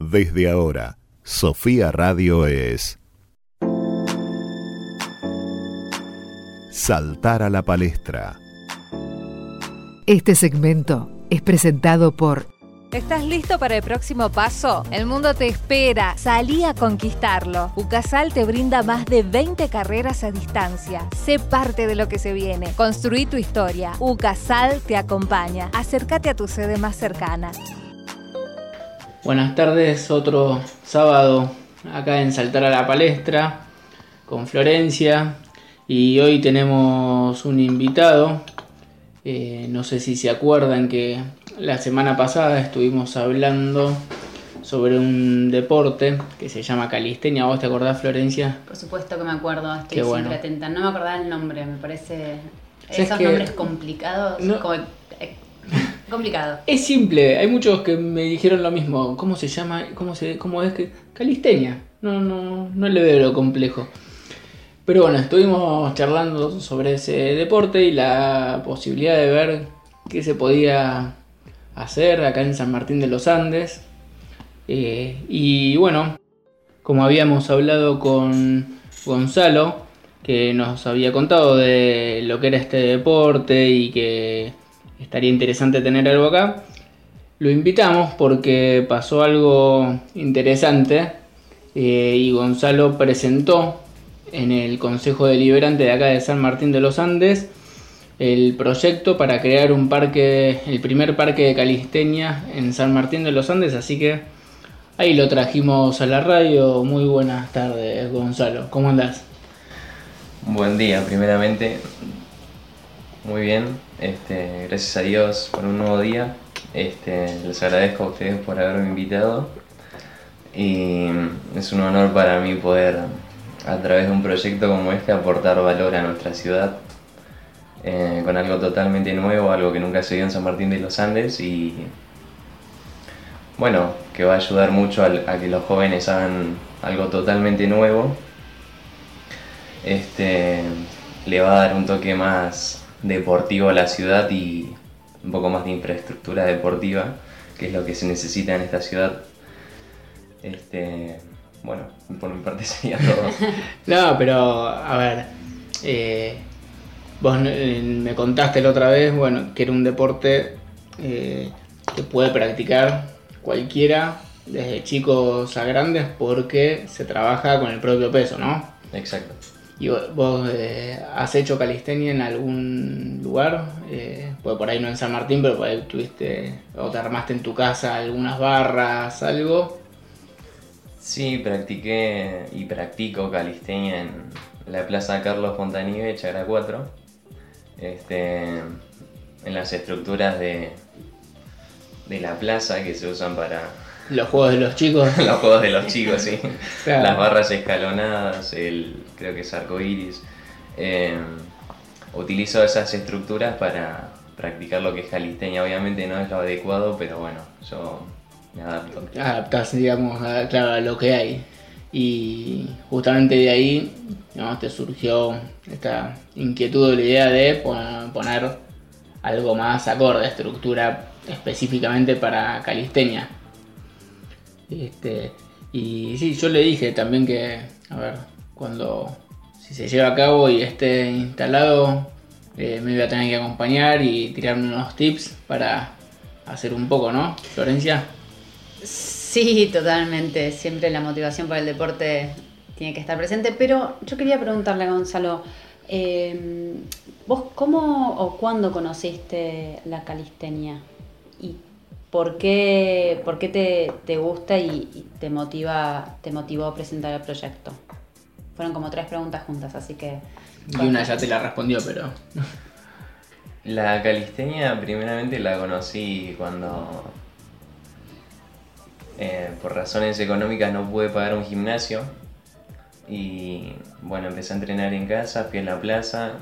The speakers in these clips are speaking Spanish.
Desde ahora, Sofía Radio es Saltar a la palestra. Este segmento es presentado por ¿Estás listo para el próximo paso? El mundo te espera. Salí a conquistarlo. UCASAL te brinda más de 20 carreras a distancia. Sé parte de lo que se viene. Construí tu historia. UCASAL te acompaña. Acércate a tu sede más cercana. Buenas tardes, otro sábado acá en Saltar a la Palestra con Florencia y hoy tenemos un invitado. Eh, no sé si se acuerdan que la semana pasada estuvimos hablando sobre un deporte que se llama calistenia. ¿Vos te acordás, Florencia? Por supuesto que me acuerdo, estoy siempre atenta. No me acordaba el nombre, me parece... Esos nombres complicados, Complicado. Es simple, hay muchos que me dijeron lo mismo. ¿Cómo se llama? ¿Cómo, es que? Calistenia. No, no, no le veo lo complejo. Pero bueno, estuvimos charlando sobre ese deporte y la posibilidad de ver qué se podía hacer acá en San Martín de los Andes. Eh, y bueno, como habíamos hablado con Gonzalo, que nos había contado de lo que era este deporte y que estaría interesante tener algo acá. Lo invitamos porque pasó algo interesante eh, y Gonzalo presentó en el Consejo Deliberante de acá de San Martín de los Andes el proyecto para crear un parque, el primer parque de calistenia en San Martín de los Andes, así que ahí lo trajimos a la radio. Muy buenas tardes, Gonzalo. ¿Cómo andás? Buen día, primeramente. Muy bien, este, gracias a Dios por un nuevo día. Este, les agradezco a ustedes por haberme invitado y es un honor para mí poder a través de un proyecto como este aportar valor a nuestra ciudad eh, con algo totalmente nuevo, algo que nunca se vio en San Martín de los Andes y bueno, que va a ayudar mucho a, que los jóvenes hagan algo totalmente nuevo. Este, le va a dar un toque más deportivo a la ciudad y un poco más de infraestructura deportiva, que es lo que se necesita en esta ciudad. Este, bueno, por mi parte sería todo. no, pero a ver, eh, vos eh, me contaste la otra vez, bueno, que era un deporte eh, que puede practicar cualquiera, desde chicos a grandes, porque se trabaja con el propio peso, ¿no? Exacto. ¿Y vos eh, has hecho calistenia en algún lugar? Eh, pues por ahí no en San Martín, pero por ahí tuviste o te armaste en tu casa algunas barras, algo. Sí, practiqué y practico calistenia en la Plaza Carlos Fontanive, Chagra 4. Este, en las estructuras de, de la plaza que se usan para los juegos de los chicos. los juegos de los chicos, sí. Las barras escalonadas, el creo que es arco iris. Eh, utilizo esas estructuras para practicar lo que es calistenia. Obviamente no es lo adecuado, pero bueno, yo me adapto. Adaptas, digamos, a, claro, a lo que hay. Y justamente de ahí digamos, te surgió esta inquietud o la idea de poner algo más acorde, estructura específicamente para calistenia. Este, y sí, yo le dije también que, a ver, cuando si se lleva a cabo y esté instalado, eh, me iba a tener que acompañar y tirarme unos tips para hacer un poco, ¿no, Florencia? Sí, totalmente. Siempre la motivación para el deporte tiene que estar presente. Pero yo quería preguntarle a Gonzalo, eh, ¿vos cómo o cuándo conociste la calistenia? ¿Y ¿Por qué, por qué te, gusta y, te motiva te motivó a presentar el proyecto? Fueron como tres preguntas juntas, así que... Y una ya te la respondió, pero... La calistenia primeramente la conocí cuando eh, por razones económicas no pude pagar un gimnasio y bueno, empecé a entrenar en casa, fui a la plaza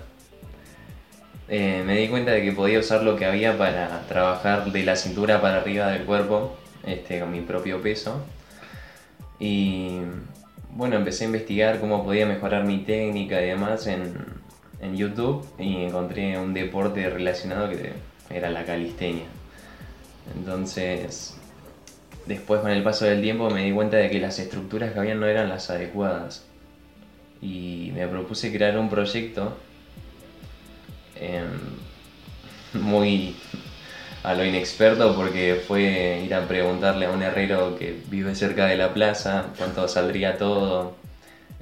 eh, me di cuenta de que podía usar lo que había para trabajar de la cintura para arriba del cuerpo, este, con mi propio peso. Y bueno, empecé a investigar cómo podía mejorar mi técnica y demás en, en YouTube y encontré un deporte relacionado que era la calistenia. Entonces después con el paso del tiempo me di cuenta de que las estructuras que habían no eran las adecuadas. Y me propuse crear un proyecto em, muy a lo inexperto porque fue ir a preguntarle a un herrero que vive cerca de la plaza cuánto saldría todo,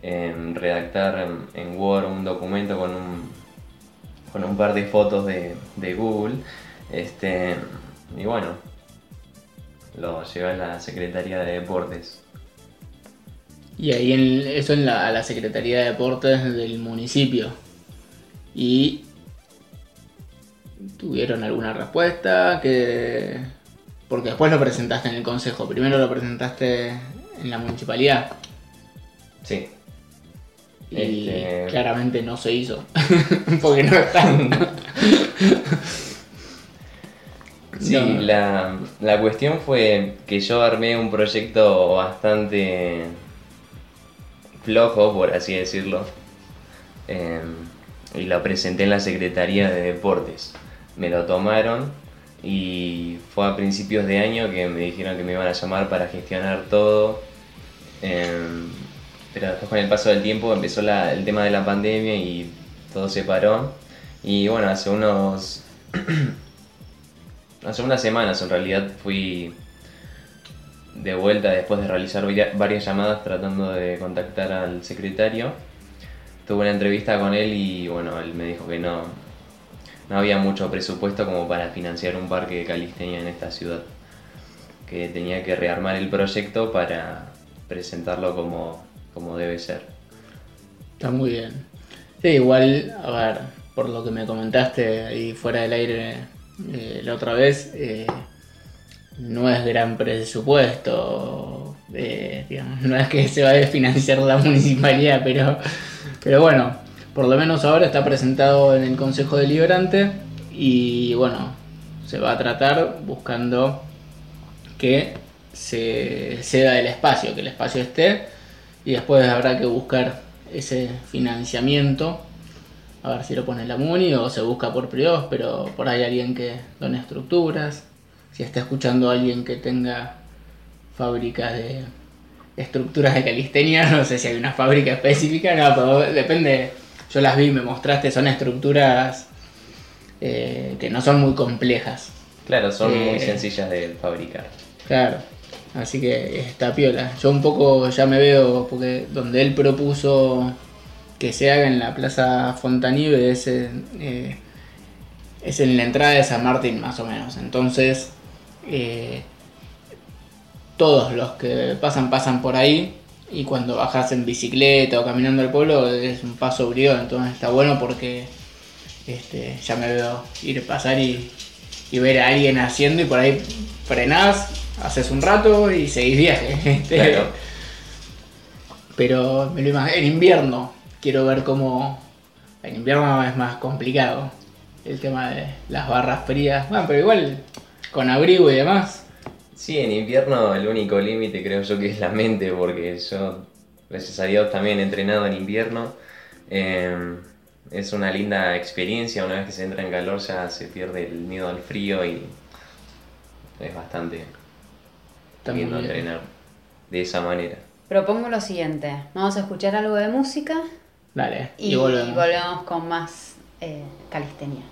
em, redactar en, Word un documento con un, con un par de fotos de, de Google. Este, y bueno, lo llevé a la Secretaría de Deportes. Y ahí en, eso en la, a la Secretaría de Deportes del municipio. Y tuvieron alguna respuesta que porque después lo presentaste en el consejo, primero lo presentaste en la municipalidad. Sí. Y Este- claramente no se hizo. porque no están. Sí, No. la, la cuestión fue que yo armé un proyecto bastante flojo, por así decirlo, eh, y lo presenté en la Secretaría de Deportes. Me lo tomaron y fue a principios de año que me dijeron que me iban a llamar para gestionar todo. eh, pero después con el paso del tiempo empezó el tema de la pandemia y todo se paró. Y bueno, hace unos Hace unas semanas en realidad fui de vuelta después de realizar varia- varias llamadas tratando de contactar al secretario. Tuve una entrevista con él y bueno, él me dijo que no, no había mucho presupuesto como para financiar un parque de calistenia en esta ciudad. Que tenía que rearmar el proyecto para presentarlo como, como debe ser. Está muy bien. Sí, igual, a ver, por lo que me comentaste ahí fuera del aire eh, la otra vez, eh, no es gran presupuesto, eh, no es que se va a financiar la municipalidad, pero, pero bueno, por lo menos ahora está presentado en el Consejo Deliberante y bueno, se va a tratar buscando que se ceda el espacio, que el espacio esté y después habrá que buscar ese financiamiento. A ver si lo pone la MUNI o se busca por privados, pero por ahí alguien que done estructuras, si está escuchando alguien que tenga fábricas de estructuras de calistenia, no sé si hay una fábrica específica, no, pero depende, yo las vi, me mostraste, son estructuras eh, que no son muy complejas. Claro, son muy Eh. sencillas de fabricar. Claro, así que está piola. Yo un poco ya me veo, porque donde él propuso que se haga en la Plaza Fontanive es en, eh, es en la entrada de San Martín más o menos. Entonces, todos los que pasan pasan por ahí y cuando bajas en bicicleta o caminando al pueblo es un paso obligado, entonces está bueno porque este, ya me veo ir pasar y, y ver a alguien haciendo y por ahí frenás, haces un rato y seguís viaje. este. Claro. Pero me lo imag- en invierno quiero ver cómo. En invierno es más complicado el tema de las barras frías. Bueno, pero igual con abrigo y demás. Sí, en invierno el único límite creo yo que es la mente, porque yo, gracias a Dios, también he entrenado en invierno. Eh, es una linda experiencia, una vez que se entra en calor ya se pierde el miedo al frío y es bastante bien. entrenar de esa manera. Propongo lo siguiente, vamos a escuchar algo de música Dale, y, y, volvemos. volvemos con más eh, calistenia.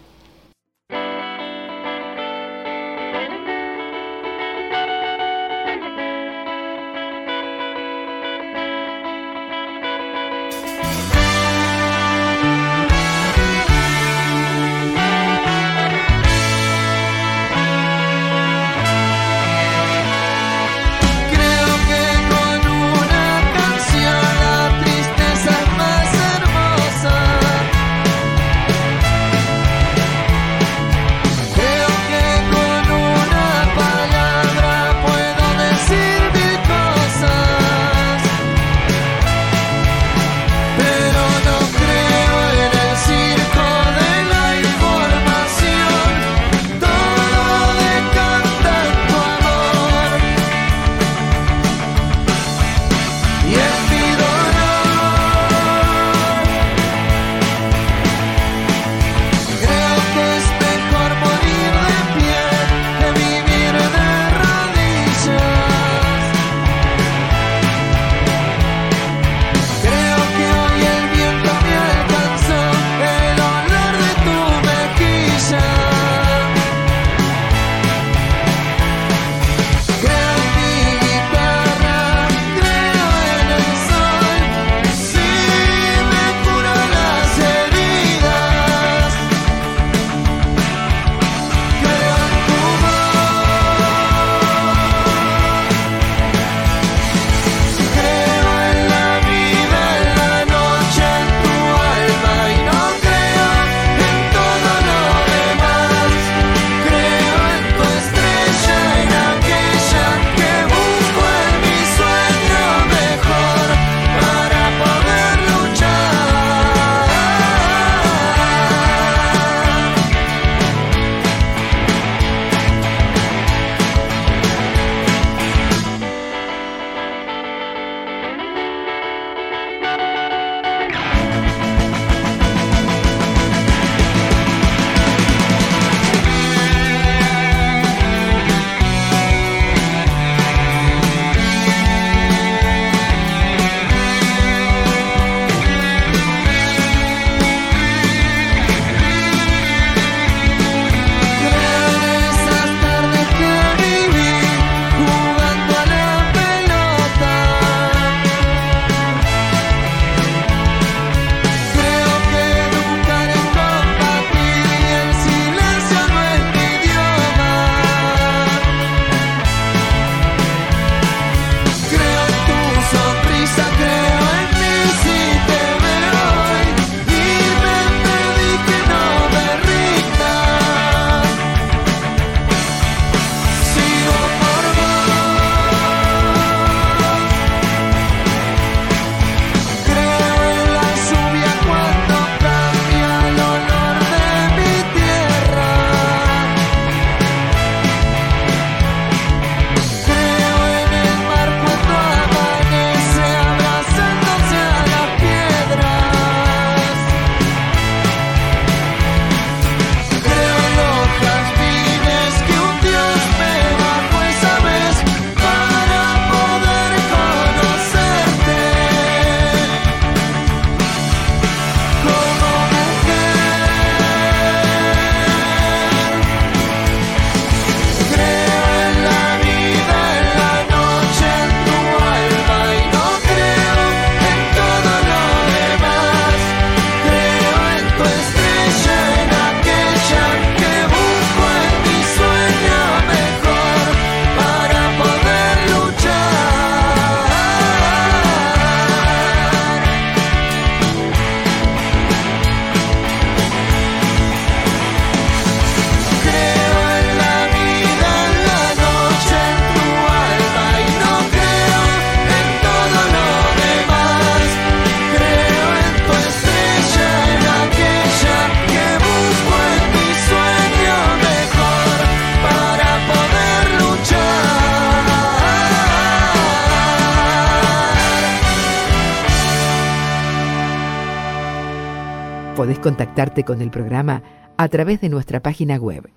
Contactarte con el programa a través de nuestra página web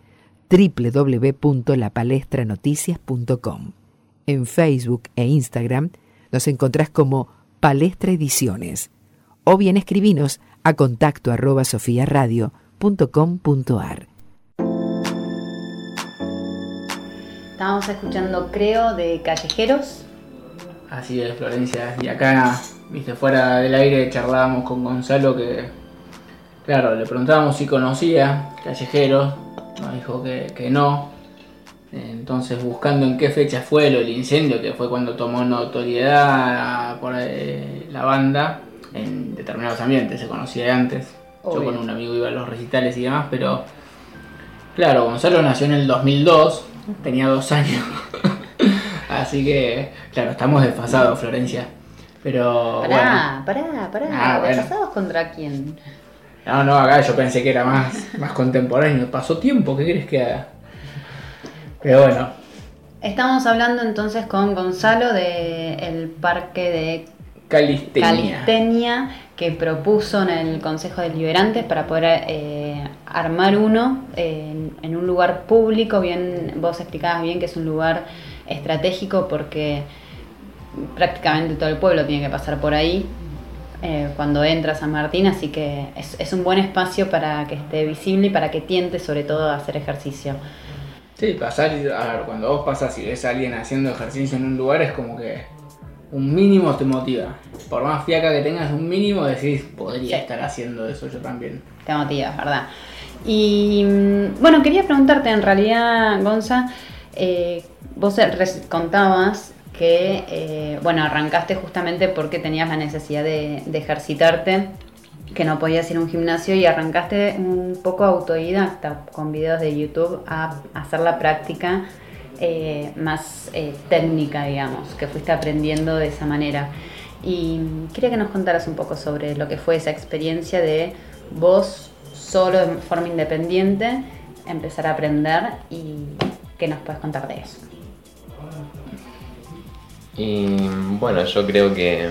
www.lapalestranoticias.com. En Facebook e Instagram nos encontrás como Palestra Ediciones o bien escribinos a contacto arroba sofiaradio.com.ar. Estábamos escuchando Creo de Callejeros. Así es, Florencia. Y acá, viste, fuera del aire charlábamos con Gonzalo que, claro, le preguntábamos si conocía Callejeros, nos dijo que, que no. Entonces, buscando en qué fecha fue del incendio, que fue cuando tomó notoriedad por eh, la banda, en determinados ambientes, se conocía de antes. Yo con un amigo iba a los recitales y demás, pero claro, Gonzalo nació en el 2002, tenía dos años. Así que, claro, estamos desfasados, Florencia. Pero bueno. Pará, pará, pará. Ah, bueno. ¿Desfasados contra quién? No, no, acá yo pensé que era más, más contemporáneo. Pasó tiempo, ¿qué querés que haga? Pero bueno, Estamos hablando entonces con Gonzalo del parque de calistenia. calistenia que propuso en el Consejo de Liberantes para poder eh, armar uno en, en un lugar público. Bien, vos explicabas bien que es un lugar estratégico porque prácticamente todo el pueblo tiene que pasar por ahí eh, cuando entra a San Martín, así que es, es un buen espacio para que esté visible y para que tiente sobre todo a hacer ejercicio. Sí, pasar, a ver, cuando vos pasas y ves a alguien haciendo ejercicio en un lugar es como que un mínimo te motiva. Por más fiaca que tengas, un mínimo decís, podría Sí. estar haciendo eso yo también. Te motivas, ¿verdad? Y mm, bueno, quería preguntarte en realidad, Gonza, eh, vos eh, contabas que, eh, bueno, arrancaste justamente porque tenías la necesidad de, ejercitarte, que no podías ir a un gimnasio y arrancaste un poco autodidacta con videos de YouTube a hacer la práctica eh, más eh, técnica, digamos, que fuiste aprendiendo de esa manera. Y quería que nos contaras un poco sobre lo que fue esa experiencia de vos solo de forma independiente empezar a aprender y qué nos puedes contar de eso. Y bueno, yo creo que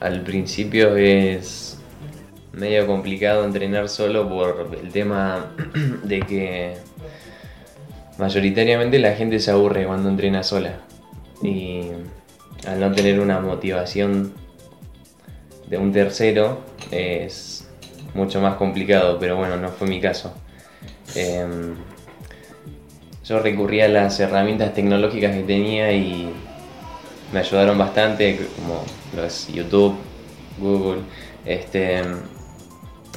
al principio es medio complicado entrenar solo por el tema de que mayoritariamente la gente se aburre cuando entrena sola. Y al no tener una motivación de un tercero es mucho más complicado, pero bueno, no fue mi caso. Em, yo recurrí a las herramientas tecnológicas que tenía y me ayudaron bastante, como los YouTube, Google. Este,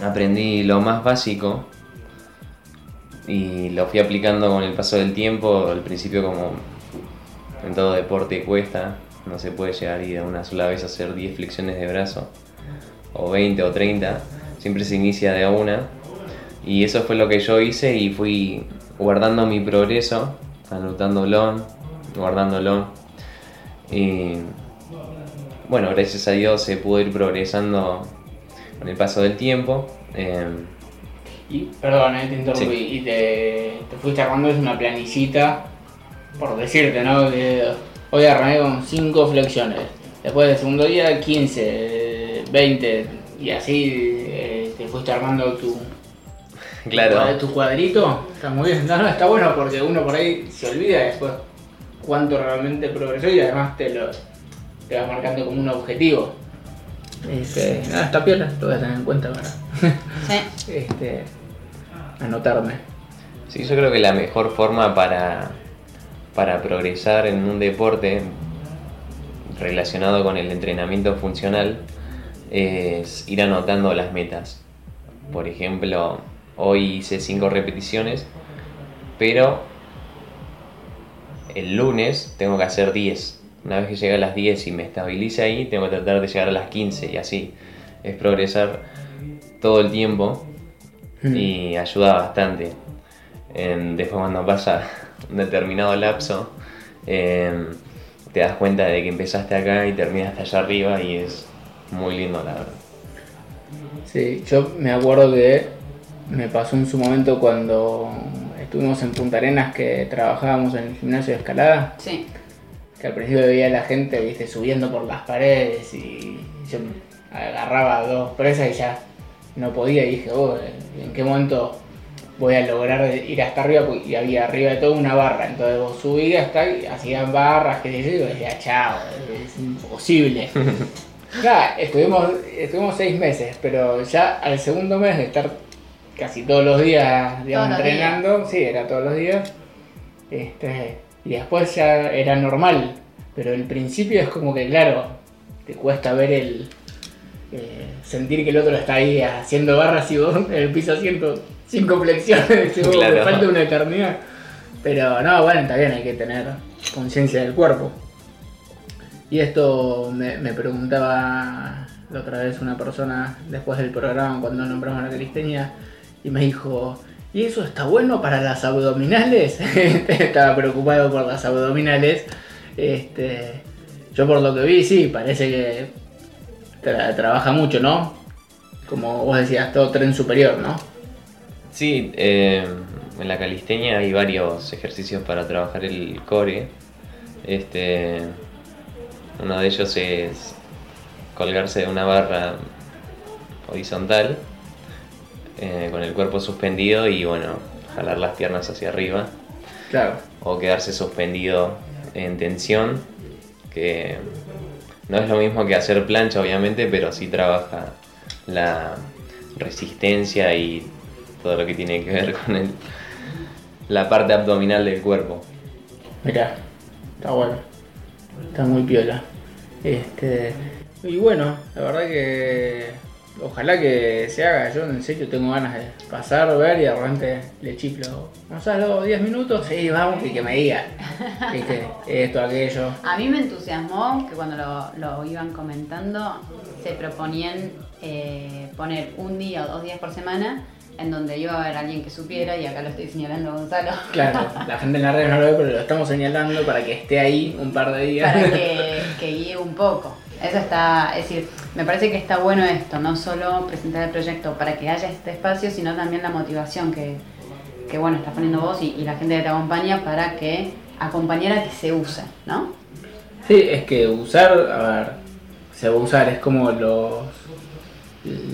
aprendí lo más básico y lo fui aplicando con el paso del tiempo. Al principio, como en todo deporte cuesta, no se puede llegar y de una sola vez hacer 10 flexiones de brazo, o 20 o 30, siempre se inicia de una. Y eso fue lo que yo hice y fui guardando mi progreso, anotándolo, guardándolo. Y bueno, gracias a Dios se pudo ir progresando con el paso del tiempo. Eh, Y, perdón, eh, te interrumpí. Sí. Y te, te fuiste armando es una planicita, por decirte, ¿no? Que hoy arranqué con 5 flexiones. Después del segundo día, 15, eh, 20. Y así eh, te fuiste armando tu, claro, tu cuadrito. Está muy bien. No, no, está bueno porque uno por ahí se olvida después cuánto realmente progresó y además te lo te vas marcando como un objetivo. Este, nada, está piola, lo voy a tener en cuenta para Sí. este, anotarme. Sí, yo creo que la mejor forma para, para progresar en un deporte relacionado con el entrenamiento funcional es ir anotando las metas. Por ejemplo, hoy hice 5 repeticiones, pero el lunes tengo que hacer 10. Una vez que llegue a las 10 y me estabilice ahí, tengo que tratar de llegar a las 15 y así. Es progresar todo el tiempo y ayuda bastante. Después cuando pasa un determinado lapso, em, te das cuenta de que empezaste acá y terminaste allá arriba y es muy lindo la verdad. Sí, yo me acuerdo que me pasó en su momento cuando estuvimos en Punta Arenas que trabajábamos en el gimnasio de escalada, Sí. que al principio veía a la gente, viste, subiendo por las paredes y yo agarraba dos presas y ya no podía y dije, oh, ¿en qué momento voy a lograr ir hasta arriba? Y había arriba de todo una barra, entonces vos subías hasta ahí, hacían barras, que yo, y decía, chao, es imposible. Ya, estuvimos, estuvimos seis meses, pero ya al segundo mes de estar casi todos los días, digamos, Todos los entrenando, sí, era todos los días, este, y después ya era normal, pero el principio es como que, claro, te cuesta ver el, eh, sentir que el otro está ahí haciendo barras y vos en el piso haciendo cinco flexiones, y vos, Claro. me falta una eternidad. Pero no, bueno, está bien, hay que tener conciencia del cuerpo. Y esto me, me preguntaba la otra vez una persona después del programa cuando nombramos la calistenia y me dijo, ¿y eso está bueno para las abdominales? Estaba preocupado por las abdominales. Este, yo por lo que vi, sí, parece que tra- trabaja mucho, ¿no? Como vos decías, todo tren superior, ¿no? Sí, eh, en la calistenia hay varios ejercicios para trabajar el core. Este, uno de ellos es colgarse de una barra horizontal eh, con el cuerpo suspendido y bueno, jalar las piernas hacia arriba Claro. o quedarse suspendido en tensión, que no es lo mismo que hacer plancha obviamente, pero sí trabaja la resistencia y todo lo que tiene que ver con el, la parte abdominal del cuerpo. Mirá, está bueno. Está muy piola. Este. Y bueno, la verdad que. Ojalá que se haga. Yo en serio tengo ganas de pasar, ver y de repente le chiflo. Gonzalo, 10 minutos. Sí, vamos, y que me diga. Viste, esto, aquello. A mí me entusiasmó que cuando lo, lo iban comentando se proponían eh, poner un día o dos días por semana en donde iba a haber alguien que supiera y acá lo estoy señalando a Gonzalo. Claro, la gente en la red no lo ve, pero lo estamos señalando para que esté ahí un par de días. para que, que guíe un poco. Eso está, es decir, me parece que está bueno esto, no solo presentar el proyecto para que haya este espacio, sino también la motivación que, que bueno, estás poniendo vos y, la gente que te acompaña para que acompañar a que se use, ¿no? Sí, es que usar, a ver, se va a usar, es como los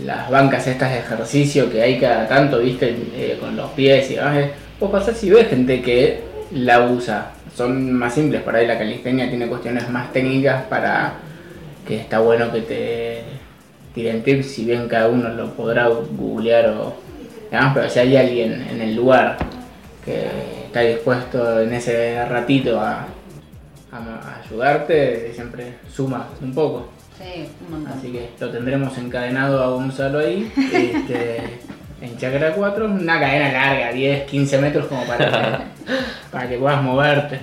las bancas estas de ejercicio que hay cada tanto, viste, Eh, con los pies y demás. Vos pasás y ves gente que la usa. Son más simples, para ahí la calistenia tiene cuestiones más técnicas para que está bueno que te tiren tips, si bien cada uno lo podrá googlear o demás, pero si hay alguien en el lugar que está dispuesto en ese ratito a, a- a ayudarte, siempre suma un poco. Sí, un montón. Así que lo tendremos encadenado a Gonzalo ahí, este, en Chakra 4, una cadena larga, 10, 15 metros como para que, para que puedas moverte.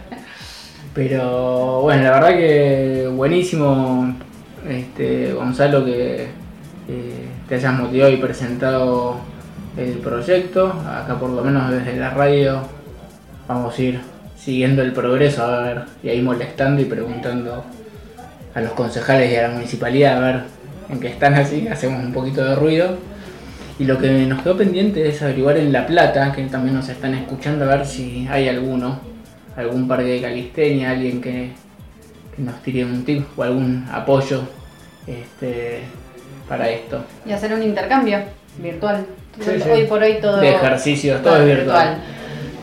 Pero bueno, la verdad que buenísimo, este, Gonzalo, que eh, te hayas motivado y presentado el proyecto. Acá por lo menos desde la radio vamos a ir siguiendo el progreso, a ver, y ahí molestando y preguntando a los concejales y a la municipalidad a ver en qué están así, hacemos un poquito de ruido. Y lo que nos quedó pendiente es averiguar en La Plata, que también nos están escuchando, a ver si hay alguno, algún parque de calistenia, alguien que, que nos tire un tip o algún apoyo este, para esto. Y hacer un intercambio virtual. Sí, sí. Hoy por hoy todo, De ejercicios, todo es virtual.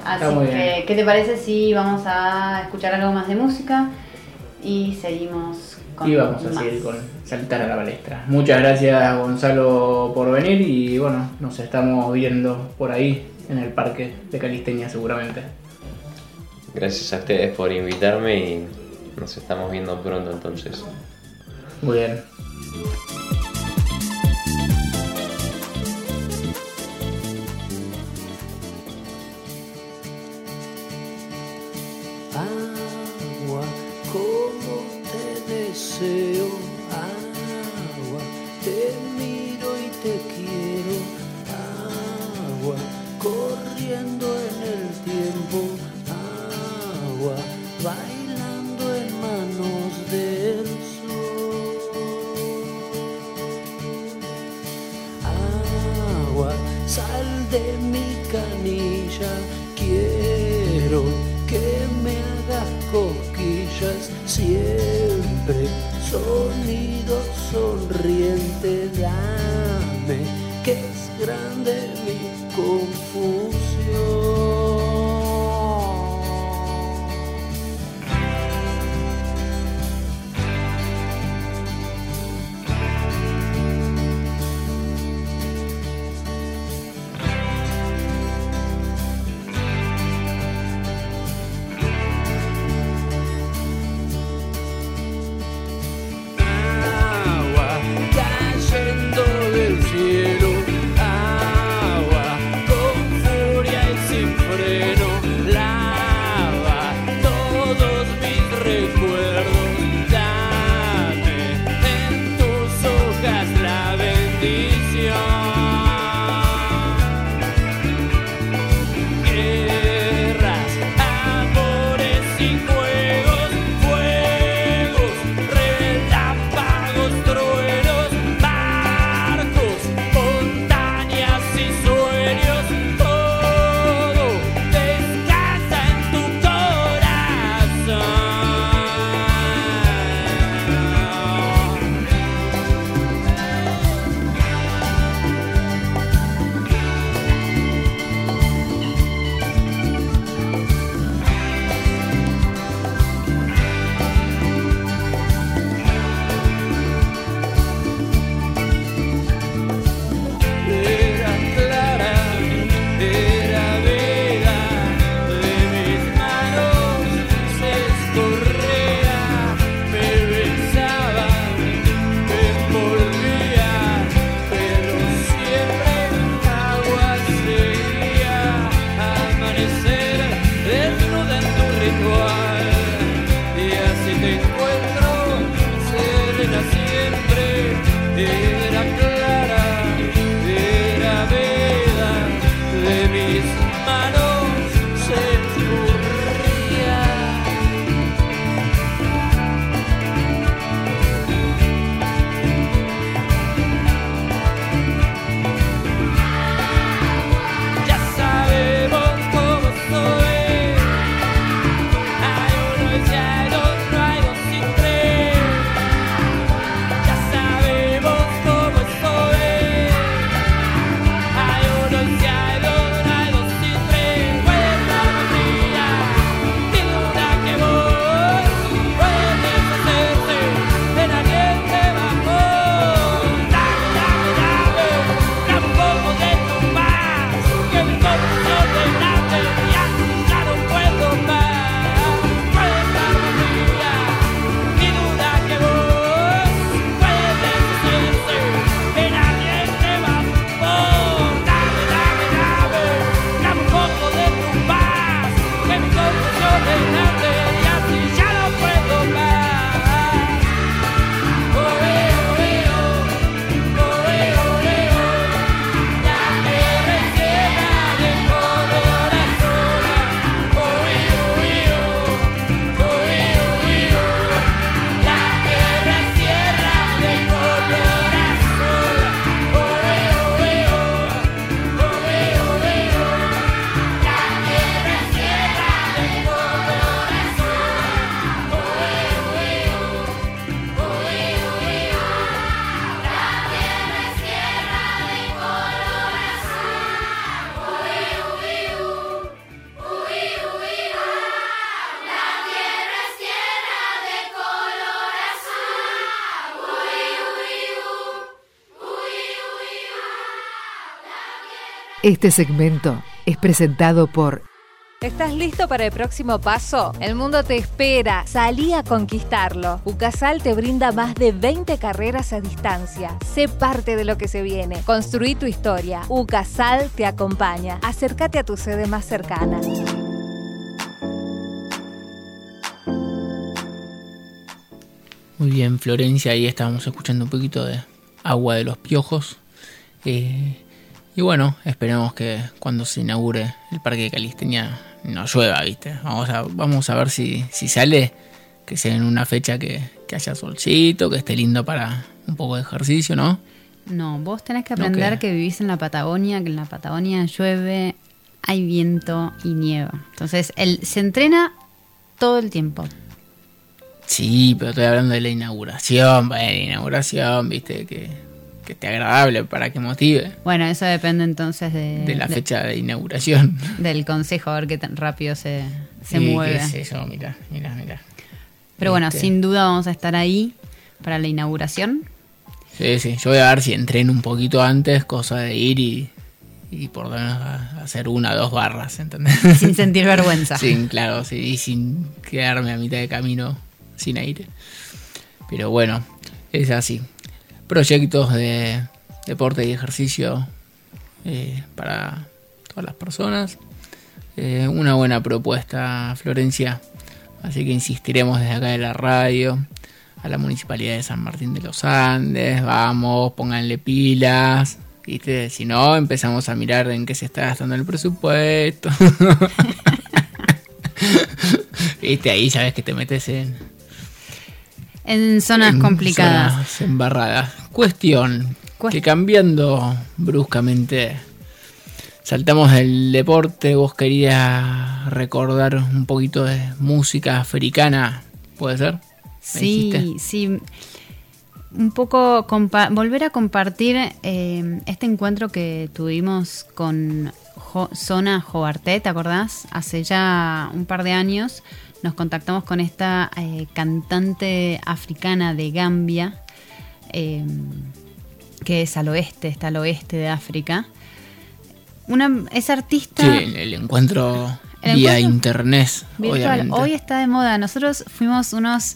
Así Está muy que. ¿qué te parece si vamos a escuchar algo más de música y seguimos con Y vamos a más? seguir con saltar a la balestra. Muchas gracias Gonzalo por venir y bueno, nos estamos viendo por ahí en el parque de Calistenia seguramente. Gracias a ustedes por invitarme y nos estamos viendo pronto entonces. Muy bien. Este segmento es presentado por ¿Estás listo para el próximo paso? El mundo te espera. Salí a conquistarlo. UCASAL te brinda más de 20 carreras a distancia. Sé parte de lo que se viene. Construí tu historia. UCASAL te acompaña. Acércate a tu sede más cercana. Muy bien, Florencia, ahí estábamos escuchando un poquito de Agua de los Piojos. Eh, y bueno, esperemos que cuando se inaugure el Parque de Calistenia no llueva, ¿viste? Vamos a, vamos a ver si, si sale, que sea en una fecha que, que haya solcito, que esté lindo para un poco de ejercicio, ¿no? No, vos tenés que No, aprender que vivís en la Patagonia, que en la Patagonia llueve, hay viento y nieva. Entonces, él se entrena todo el tiempo. Sí, pero estoy hablando de la inauguración, bueno, la inauguración, viste, que, que esté agradable para que motive. Bueno, eso depende entonces de, De la de- fecha de inauguración. del consejo, a ver qué tan rápido se, se Sí, mueve. qué yo, mira, mira, mira. Pero bueno, Este, sin duda vamos a estar ahí para la inauguración. Sí, sí, yo voy a ver si entreno un poquito antes, cosa de ir y, y por lo menos hacer una o dos barras, ¿entendés? Sin sentir vergüenza. Sin, claro, sí, y sin quedarme a mitad de camino sin aire. Pero bueno, es así. Proyectos de deporte y ejercicio eh, para todas las personas. Eh, una buena propuesta, Florencia. Así que insistiremos desde acá de la radio a la Municipalidad de San Martín de los Andes. Vamos, pónganle pilas. ¿Viste? Si no, empezamos a mirar en qué se está gastando el presupuesto. Viste, ahí sabes que te metes en, En zonas en complicadas. zonas embarradas. Cuestión Cuest- que cambiando bruscamente, saltamos del deporte. Vos querías recordar un poquito de música africana, ¿puede ser? ¿Me Sí, dijiste? sí. Un poco volver a compartir eh, este encuentro que tuvimos con Jo- Zona Jobarté, ¿te acordás? Hace ya un par de años nos contactamos con esta eh, cantante africana de Gambia, eh, que es al oeste, está al oeste de África. Una, es artista... Sí, el, el encuentro El vía encuentro internet, virtual. obviamente. Hoy está de moda. Nosotros fuimos unos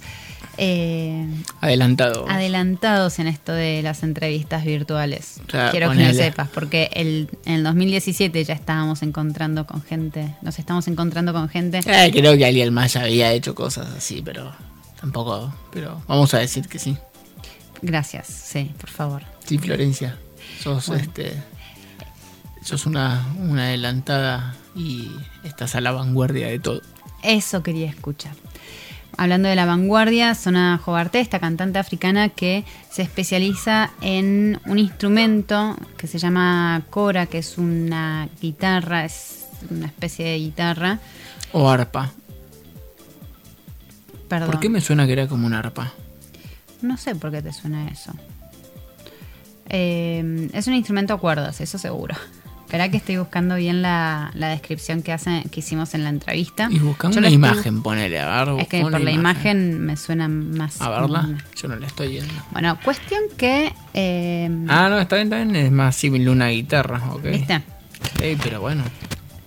eh, Adelantado. adelantados en esto de las entrevistas virtuales. O sea, Quiero que lo sepas, porque el, en el 2017 ya estábamos encontrando con gente, nos estamos encontrando con gente. Eh, creo que alguien más ya había hecho cosas así, pero tampoco. Pero vamos a decir que sí. Gracias, sí, por favor. Sí, Florencia. Sos Bueno. este. Sos una, una adelantada y estás a la vanguardia de todo. Eso quería escuchar. Hablando de la vanguardia, Zona Jobarté, esta cantante africana que se especializa en un instrumento que se llama cora, que es una guitarra, es una especie de guitarra. O arpa. Perdón. ¿Por qué me suena que era como una arpa? No sé por qué te suena eso. Eh, es un instrumento a cuerdas, eso seguro. Espera que estoy buscando bien la, la descripción que, hace, que hicimos en la entrevista. Y buscamos Yo una estoy- imagen, ponele, a ver. Es que por la imagen me suena más. A verla. Yo no la estoy viendo. Bueno, cuestión que. eh, Ah, no, está bien, está bien. Es más similar a una guitarra, ok. ¿Viste? Sí, pero bueno.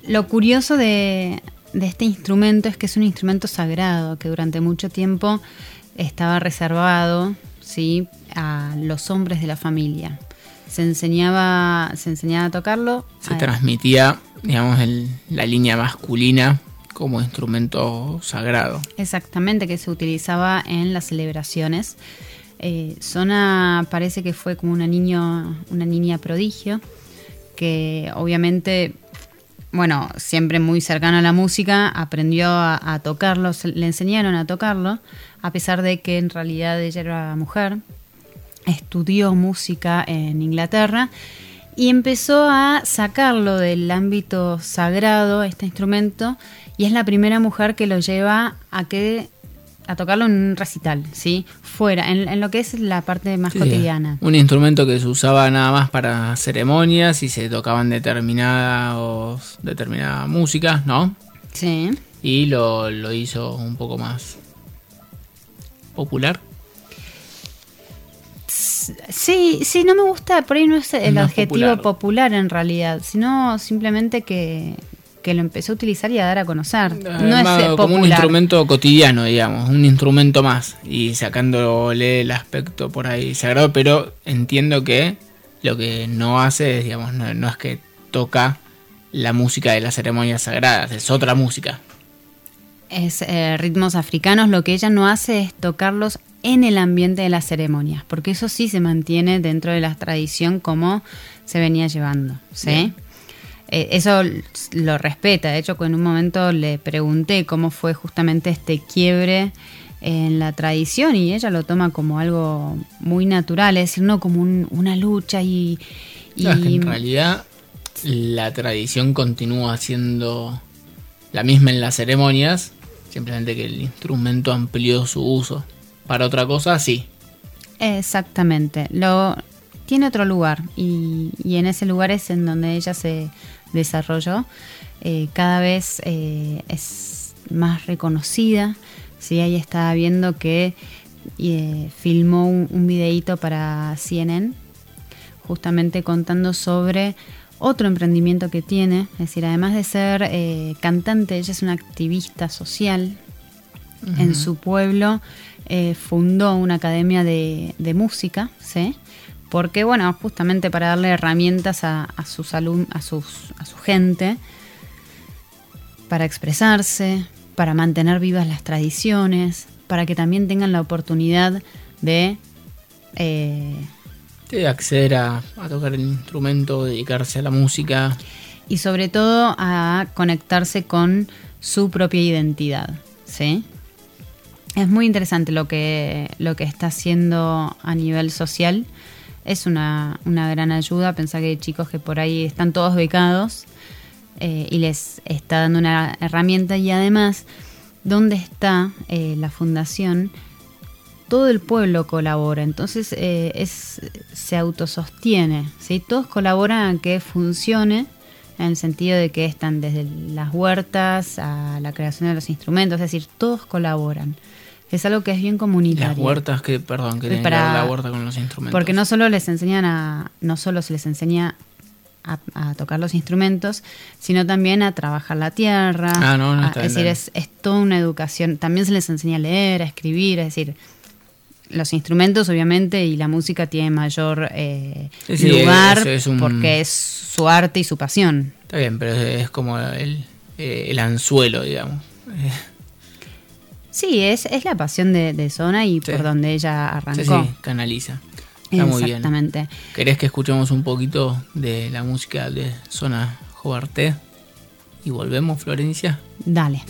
Lo curioso de, de este instrumento es que es un instrumento sagrado que durante mucho tiempo estaba reservado ¿sí? a los hombres de la familia. Se enseñaba, se enseñaba a tocarlo. Se transmitía, digamos, el- la línea masculina como instrumento sagrado. Exactamente, que se utilizaba en las celebraciones. Eh, Zona parece que fue como una, niño, una niña prodigio, que obviamente, bueno, siempre muy cercana a la música, aprendió a, a tocarlo, se- le enseñaron a tocarlo, a pesar de que en realidad ella era mujer. Estudió música en Inglaterra y empezó a sacarlo del ámbito sagrado, este instrumento, y es la primera mujer que lo lleva a que a tocarlo en un recital, ¿sí? Fuera, en, en lo que es la parte más Sí, cotidiana. Un instrumento que se usaba nada más para ceremonias y se tocaban determinados, determinada música, ¿no? Sí. Y lo, lo hizo un poco más popular. Sí, sí, no me gusta, por ahí no es el adjetivo popular. popular. en realidad, sino simplemente que, que lo empezó a utilizar y a dar a conocer. no es eh, como un instrumento cotidiano, digamos, un instrumento más. Y sacándole el aspecto por ahí sagrado, pero entiendo que lo que no hace, es, digamos, no, no es que toca la música de las ceremonias sagradas, es otra música. Es eh, ritmos africanos, lo que ella no hace es tocarlos en el ambiente de las ceremonias, porque eso sí se mantiene dentro de la tradición como se venía llevando, ¿sí? Eh, eso lo respeta, de hecho en un momento le pregunté cómo fue justamente este quiebre en la tradición y ella lo toma como algo muy natural, es decir, no como un- una lucha y... y Claro, es que en realidad la tradición continúa siendo la misma en las ceremonias, Simplemente que el instrumento amplió su uso. Para otra cosa, sí. Exactamente. Lo tiene otro lugar y, y en ese lugar es en donde ella se desarrolló. Eh, cada vez eh, es más reconocida. Sí, ahí estaba viendo que eh, filmó un, un videíto para CNN, justamente contando sobre otro emprendimiento que tiene. Es decir, además de ser eh, cantante, ella es una activista social. En su pueblo eh, fundó una academia de, de música, ¿sí? Porque, bueno, justamente para darle herramientas a, a sus alum- a, sus, a su gente, para expresarse, para mantener vivas las tradiciones, para que también tengan la oportunidad de eh, De acceder a, a tocar el instrumento, dedicarse a la música. y sobre todo a conectarse con su propia identidad, ¿sí? Es muy interesante lo que, lo que está haciendo a nivel social. Es una, una gran ayuda. Pensar que hay chicos que por ahí están todos becados eh, y les está dando una herramienta y además, ¿dónde está eh, la fundación? Todo el pueblo colabora, entonces eh, es, se autosostiene, ¿sí? todos colaboran a que funcione en el sentido de que están desde las huertas a la creación de los instrumentos, es decir, todos colaboran. Es algo que es bien comunitario. Las huertas que, perdón, que Es tiene para- que la huerta con los instrumentos. Porque no solo les enseñan a, no solo se les enseña a, a tocar los instrumentos, sino también a trabajar la tierra. Ah, no, no, a- está bien, es decir, es, es toda una educación. También se les enseña a leer, a escribir, es decir, los instrumentos obviamente y la música tienen mayor eh, Sí, lugar eso es un- porque es su arte y su pasión. Está bien, pero es, como el, eh, el anzuelo, digamos. Sí, es, es la pasión de, de Zona y Sí. por donde ella arrancó. sí, canaliza. Está muy bien. Exactamente. ¿Querés que escuchemos un poquito de la música de Zona Jobarté? Y volvemos, Florencia. Dale.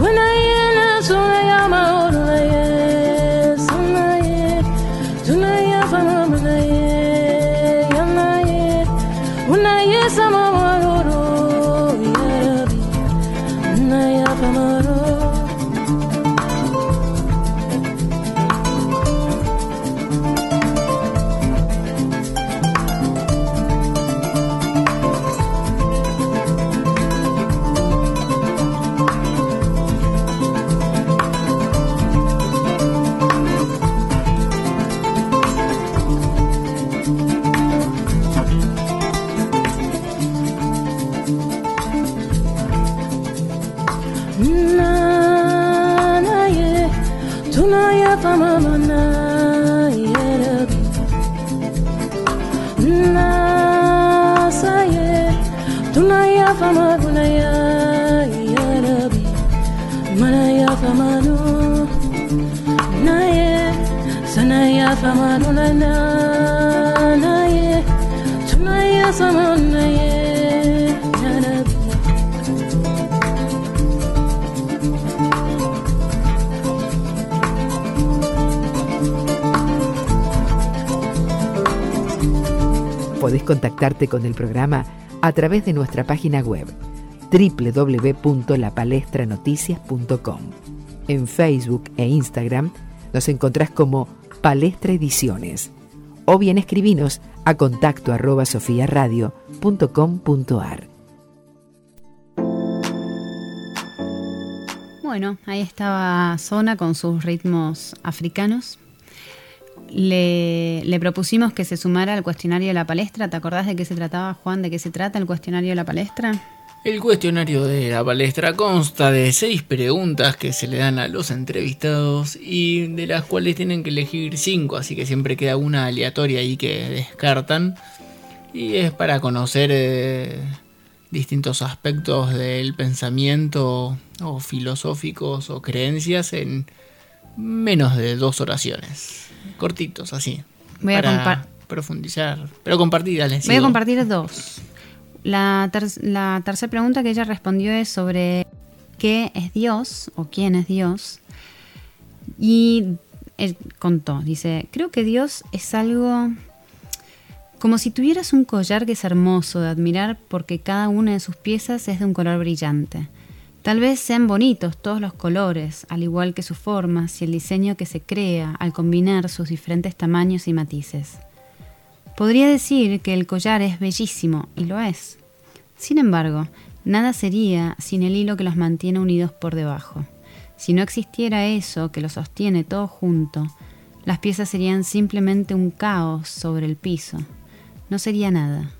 When I contactarte con el programa a través de nuestra página web www.lapalestranoticias.com. En Facebook e Instagram nos encontrás como Palestra Ediciones o bien escribinos a contacto arroba sofiaradio.com.ar. Bueno, ahí estaba Zona con sus ritmos africanos. Le, propusimos que se sumara al cuestionario de la palestra. ¿Te acordás de qué se trataba, Juan? ¿De qué se trata el cuestionario de la palestra? El cuestionario de la palestra consta de seis preguntas que se le dan a los entrevistados y de las cuales tienen que elegir cinco, así que siempre queda una aleatoria ahí que descartan. Y es para conocer eh, distintos aspectos del pensamiento o filosóficos o creencias en menos de dos oraciones. Cortitos, así. Voy a para profundizar. Pero compartir, dale. Voy a compartir dos. La, ter- la tercera pregunta que ella respondió es sobre qué es Dios o quién es Dios. Y él contó, dice, creo que Dios es algo como si tuvieras un collar que es hermoso de admirar porque cada una de sus piezas es de un color brillante. Tal vez sean bonitos todos los colores, al igual que sus formas y el diseño que se crea al combinar sus diferentes tamaños y matices. Podría decir que el collar es bellísimo, y lo es. Sin embargo, nada sería sin el hilo que los mantiene unidos por debajo. Si no existiera eso que los sostiene todo junto, las piezas serían simplemente un caos sobre el piso. No sería nada.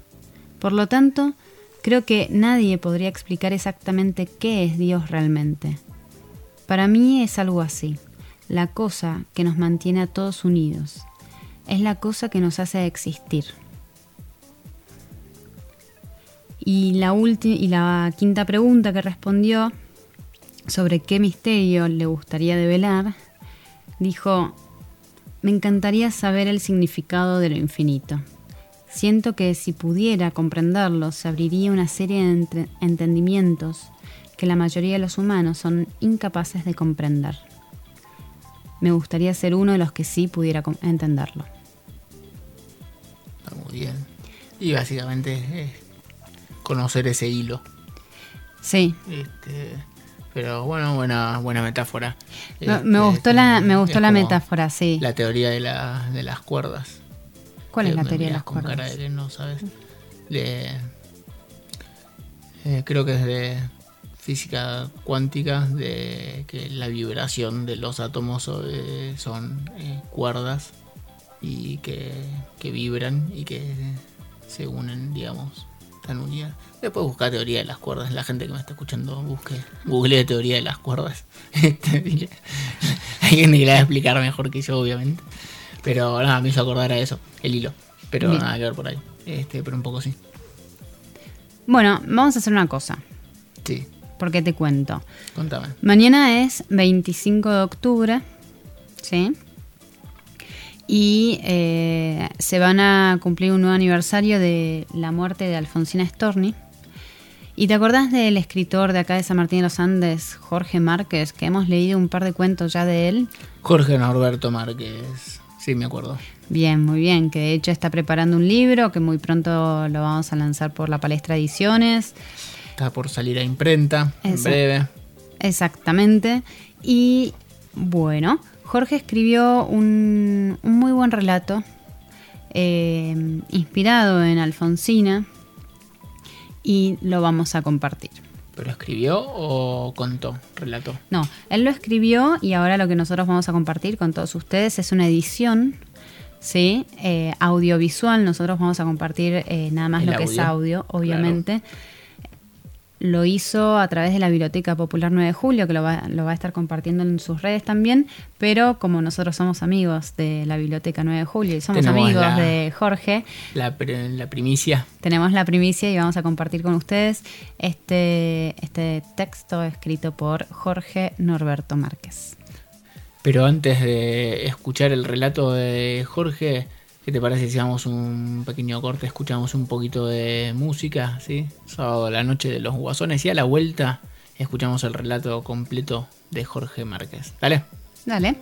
Por lo tanto, creo que nadie podría explicar exactamente qué es Dios realmente. Para mí es algo así, la cosa que nos mantiene a todos unidos, es la cosa que nos hace existir. Y la, y la quinta pregunta que respondió sobre qué misterio le gustaría develar, dijo, me encantaría saber el significado de lo infinito. Siento que si pudiera comprenderlo, se abriría una serie de entre- entendimientos que la mayoría de los humanos son incapaces de comprender. Me gustaría ser uno de los que sí pudiera entenderlo. Está muy bien. Y básicamente es conocer ese hilo. Sí, Este, pero bueno, buena, buena metáfora. me, me Este, gustó la, me gustó la como metáfora, sí. La teoría de, la- de las cuerdas. ¿Cuál es Que la teoría de las con cara cuerdas? de no sabes. De- eh, creo que es de física cuántica, de que la vibración de los átomos eh, son eh, cuerdas y que, que vibran y que se unen, digamos, están unidas. Después busca teoría de las cuerdas. La gente que me está escuchando busque, google teoría de las cuerdas. Este, Hay gente que la va a explicar mejor que yo, obviamente. Pero nada, me hizo acordar a eso, el hilo. Pero Bien. nada que ver por ahí. Este, pero un poco sí. Bueno, vamos a hacer una cosa. Sí, Porque te cuento. contame. Mañana es 25 de octubre, ¿sí? Y eh, se van a cumplir un nuevo aniversario de la muerte de Alfonsina Storni. ¿Y te acordás del escritor de acá de San Martín de los Andes, Jorge Márquez, que hemos leído un par de cuentos ya de él? Jorge Norberto Márquez. Sí, me acuerdo. Bien, muy bien, que de hecho está preparando un libro que muy pronto lo vamos a lanzar por la Palestra Ediciones. Está por salir a imprenta en breve. Exactamente. Y bueno, Jorge escribió un, un muy buen relato eh, inspirado en Alfonsina y lo vamos a compartir. ¿Pero escribió o contó? Relató. No, él lo escribió y ahora lo que nosotros vamos a compartir con todos ustedes es una edición, ¿sí? Eh, audiovisual. Nosotros vamos a compartir eh, nada más El lo que es audio, audio, obviamente. Lo hizo a través de la Biblioteca Popular 9 de Julio, que lo va, lo va a estar compartiendo en sus redes también, pero como nosotros somos amigos de la Biblioteca 9 de Julio y somos Tenemos amigos la- de Jorge, La, la primicia. tenemos la primicia y vamos a compartir con ustedes este, este texto escrito por Jorge Norberto Márquez. Pero antes de escuchar el relato de Jorge, ¿qué te parece si hacemos un pequeño corte? Escuchamos un poquito de música, ¿sí? Sábado la noche de los guasones y a la vuelta escuchamos el relato completo de Jorge Márquez. Dale. Dale.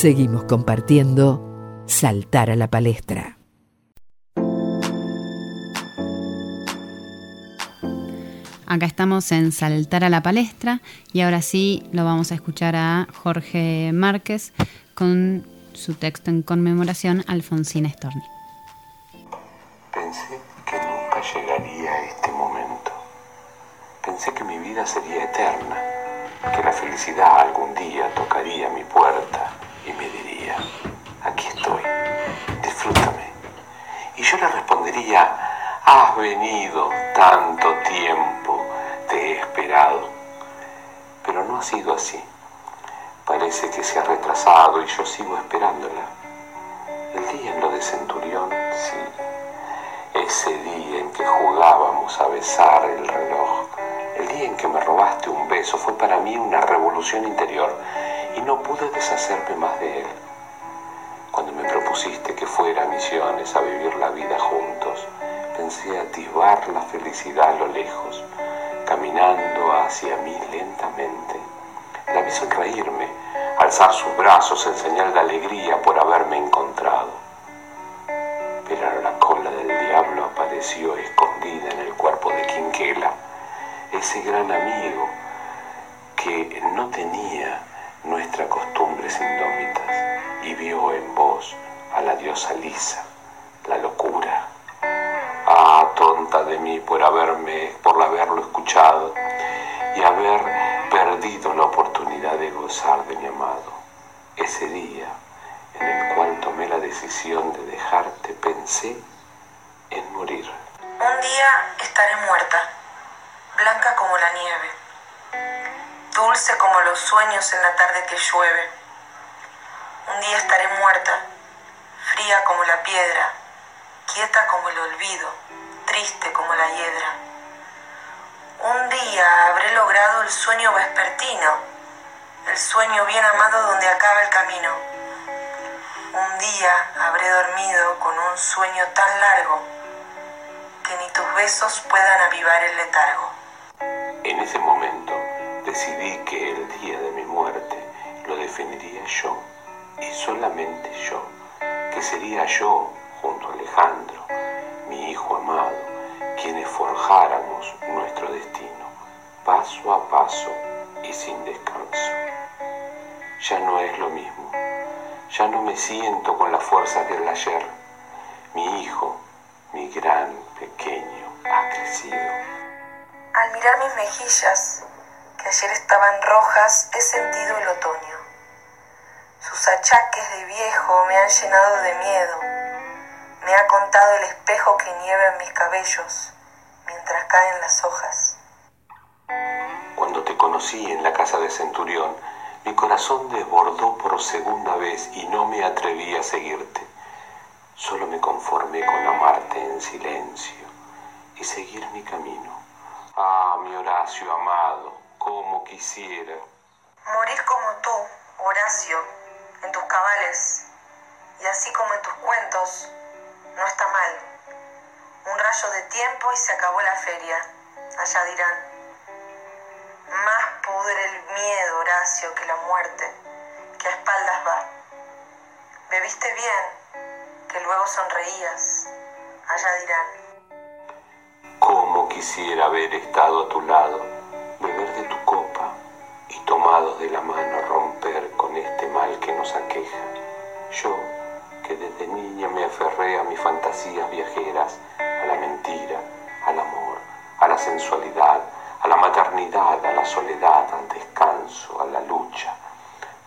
Seguimos compartiendo Saltar a la Palestra. Acá estamos en Saltar a la Palestra y ahora sí lo vamos a escuchar a Jorge Márquez con su texto en conmemoración a Alfonsina Storni. Pensé que nunca llegaría a este momento. Pensé que mi vida sería eterna, que la felicidad algún día tocaría mi puerta y me diría, aquí estoy, disfrútame. Y yo le respondería, has venido tanto tiempo, te he esperado. Pero no ha sido así. Parece que se ha retrasado y yo sigo esperándola. El día en lo de Centurión, sí. Ese día en que jugábamos a besar el reloj, el día en que me robaste un beso, fue para mí una revolución interior y no pude deshacerme más de él. Cuando me propusiste que fuera a Misiones a vivir la vida juntos, pensé atisbar la felicidad a lo lejos, caminando hacia mí lentamente. La vi sonreírme, alzar sus brazos en señal de alegría por haberme encontrado. Pero la cola del diablo apareció escondida en el cuerpo de Quinquela, ese gran amigo que no tenía nuestras costumbres indómitas y vio en vos a la diosa Lisa, la locura. Ah, tonta de mí por haberme, por haberlo escuchado y haber perdido la oportunidad de gozar de mi amado. Ese día en el cual tomé la decisión de dejarte, pensé en morir. Un día estaré muerta, blanca como la nieve, dulce como los sueños en la tarde que llueve. Un día estaré muerta, fría como la piedra, quieta como el olvido, triste como la hiedra. Un día habré logrado el sueño vespertino, el sueño bien amado donde acaba el camino. Un día habré dormido con un sueño tan largo que ni tus besos puedan avivar el letargo. En ese momento decidí que el día de mi muerte lo definiría yo y solamente yo, que sería yo junto a Alejandro, mi hijo amado, quienes forjáramos nuestro destino, paso a paso y sin descanso. Ya no es lo mismo, ya no me siento con las fuerzas del ayer. Mi hijo, mi gran pequeño, ha crecido. Al mirar mis mejillas, que ayer estaban rojas, he sentido el otoño. Sus achaques de viejo me han llenado de miedo. Me ha contado el espejo que nieva en mis cabellos mientras caen las hojas. Cuando te conocí en la casa de Centurión, mi corazón desbordó por segunda vez y no me atreví a seguirte. Solo me conformé con amarte en silencio y seguir mi camino. Ah, mi Horacio amado, cómo quisiera. Morir como tú, Horacio, en tus cabales y así como en tus cuentos, no está mal. Un rayo de tiempo y se acabó la feria, allá dirán. Más pudre el miedo, Horacio, que la muerte, que a espaldas va. Me viste bien, que luego sonreías, allá dirán. Cómo quisiera haber estado a tu lado, beber de tu copa y tomados de la mano romper con este mal que nos aqueja. Yo, que desde niña me aferré a mis fantasías viajeras, a la mentira, al amor, a la sensualidad, a la maternidad, a la soledad, al descanso, a la lucha.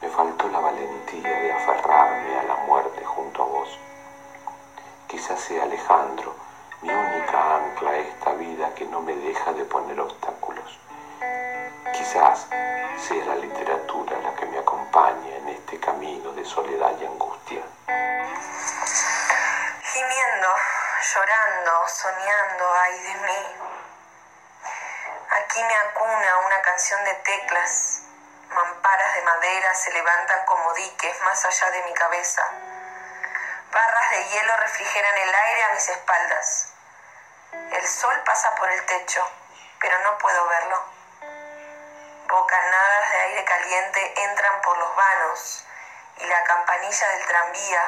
Me faltó la valentía de aferrarme a la muerte junto a vos. Quizás sea Alejandro, mi única ancla esta vida que no me deja de poner obstáculos. Quizás sea la literatura la que me acompaña en este camino de soledad y angustia. Gimiendo, llorando, soñando, ay de mí. Aquí me acuna una canción de teclas. Mamparas de madera se levantan como diques más allá de mi cabeza. Barras de hielo refrigeran el aire a mis espaldas. El sol pasa por el techo, pero no puedo verlo. Bocanadas de aire caliente entran por los vanos y la campanilla del tranvía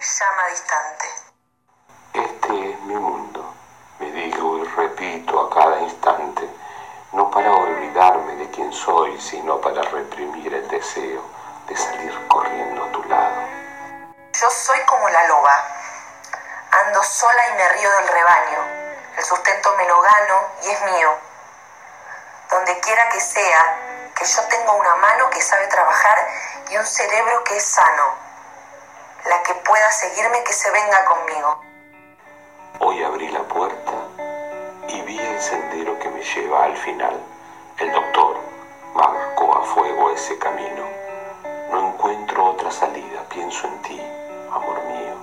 llama distante. Este es mi mundo, me digo y repito a cada instante, no para olvidarme de quién soy, sino para reprimir el deseo de salir corriendo a tu lado. Yo soy como la loba. Ando sola y me río del rebaño. El sustento me lo gano y es mío. Donde quiera que sea, que yo tengo una mano que sabe trabajar y un cerebro que es sano. La que pueda seguirme que se venga conmigo. Hoy abrí la puerta y vi el sendero que me lleva al final. El doctor marcó a fuego ese camino. No encuentro otra salida, pienso en ti, amor mío.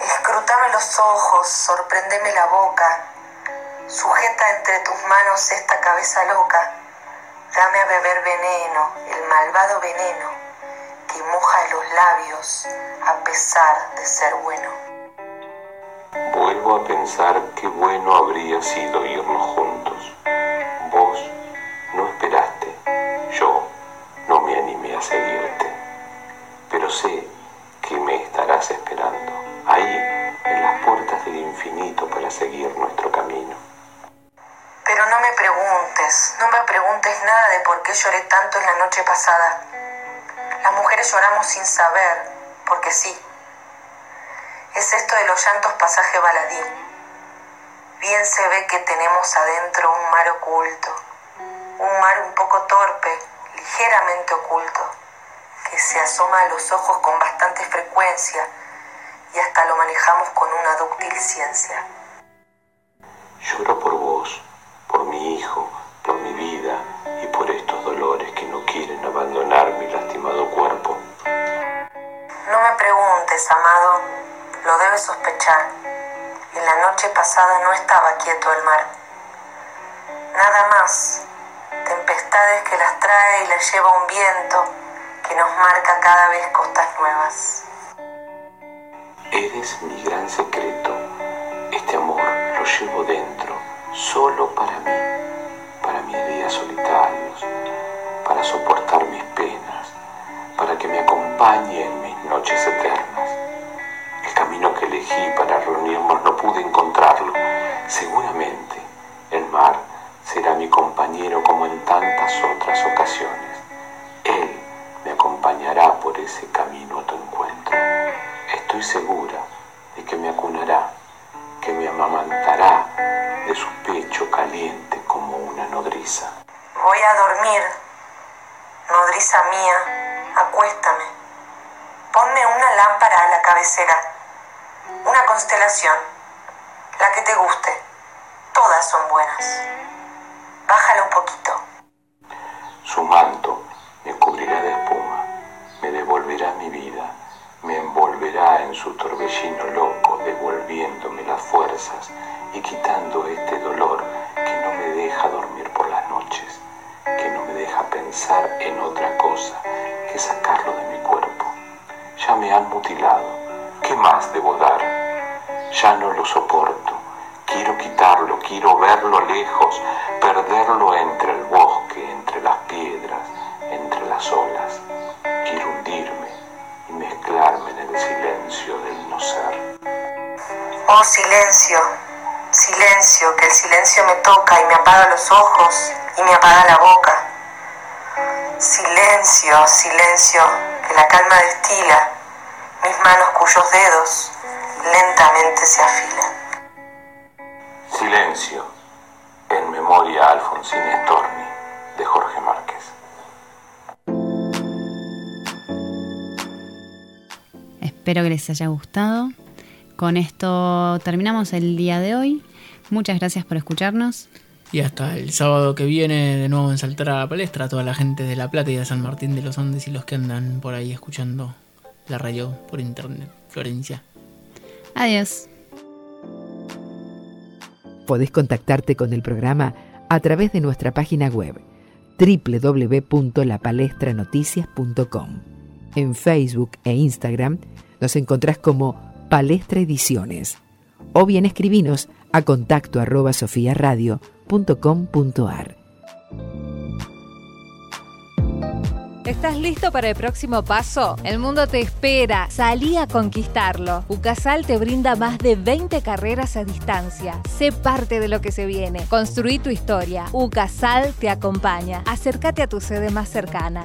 Escrutame los ojos, sorprendeme la boca. Sujeta entre tus manos esta cabeza loca. Dame a beber veneno, el malvado veneno que moja los labios a pesar de ser bueno. Vuelvo a pensar qué bueno habría sido irnos juntos. Vos no esperaste, yo no me animé a seguirte, pero sé que me estarás esperando, ahí, en las puertas del infinito para seguir nuestro camino. Pero no me preguntes, no me preguntes nada de por qué lloré tanto en la noche pasada. Las mujeres lloramos sin saber, porque sí. Es esto de los llantos pasaje baladí. Bien se ve que tenemos adentro un mar oculto, un mar un poco torpe, ligeramente oculto, que se asoma a los ojos con bastante frecuencia y hasta lo manejamos con una dúctil ciencia. Lloro por vos, por mi hijo, por mi vida y por estos dolores que no quieren abandonar mi lastimado cuerpo. No me preguntes, amado, lo debes sospechar. En la noche pasada no estaba quieto el mar. Nada más, tempestades que las trae y las lleva un viento que nos marca cada vez costas nuevas. Eres mi gran secreto. Este amor lo llevo dentro, solo para mí, para mis días solitarios, para soportar mis penas, para que me acompañe en mis noches eternas. El camino que elegí para reunirnos no pude encontrarlo. Seguramente el mar será mi compañero como en tantas otras ocasiones. Él me acompañará por ese camino a tu encuentro. Estoy segura de que me acunará, que me amamantará de su pecho caliente como una nodriza. Voy a dormir, nodriza mía, acuéstame. Ponme una lámpara a la cabecera, una constelación, la que te guste. Todas son buenas. Bájala un poquito. Su manto me cubrirá de espuma, me devolverá mi vida, me envolverá en su torbellino loco, devolviéndome las fuerzas y quitando este dolor que no me deja dormir por las noches, que no me deja pensar en otra cosa que sacarlo de mi cuerpo. Ya me han mutilado, ¿qué más debo dar? Ya no lo soporto, quiero quitarlo, quiero verlo lejos, perderlo entre el silencio del no ser. Oh silencio, silencio, que el silencio me toca y me apaga los ojos y me apaga la boca. Silencio, silencio, que la calma destila mis manos cuyos dedos lentamente se afilan. Silencio, en memoria a Alfonsín Storni, de Jorge Márquez. Espero que les haya gustado. Con esto terminamos el día de hoy. Muchas gracias por escucharnos. Y hasta el sábado que viene, de nuevo en Saltar a la Palestra, a toda la gente de La Plata y de San Martín de los Andes y los que andan por ahí escuchando la radio por internet. Florencia. Adiós. Podés contactarte con el programa a través de nuestra página web www.lapalestranoticias.com. En Facebook e Instagram nos encontrás como Palestra Ediciones o bien escribinos a contacto sofiaradio.com.ar. ¿Estás listo para el próximo paso? El mundo te espera. Salí a conquistarlo. UCASAL te brinda más de 20 carreras a distancia. Sé parte de lo que se viene. Construí tu historia. UCASAL te acompaña. Acércate a tu sede más cercana.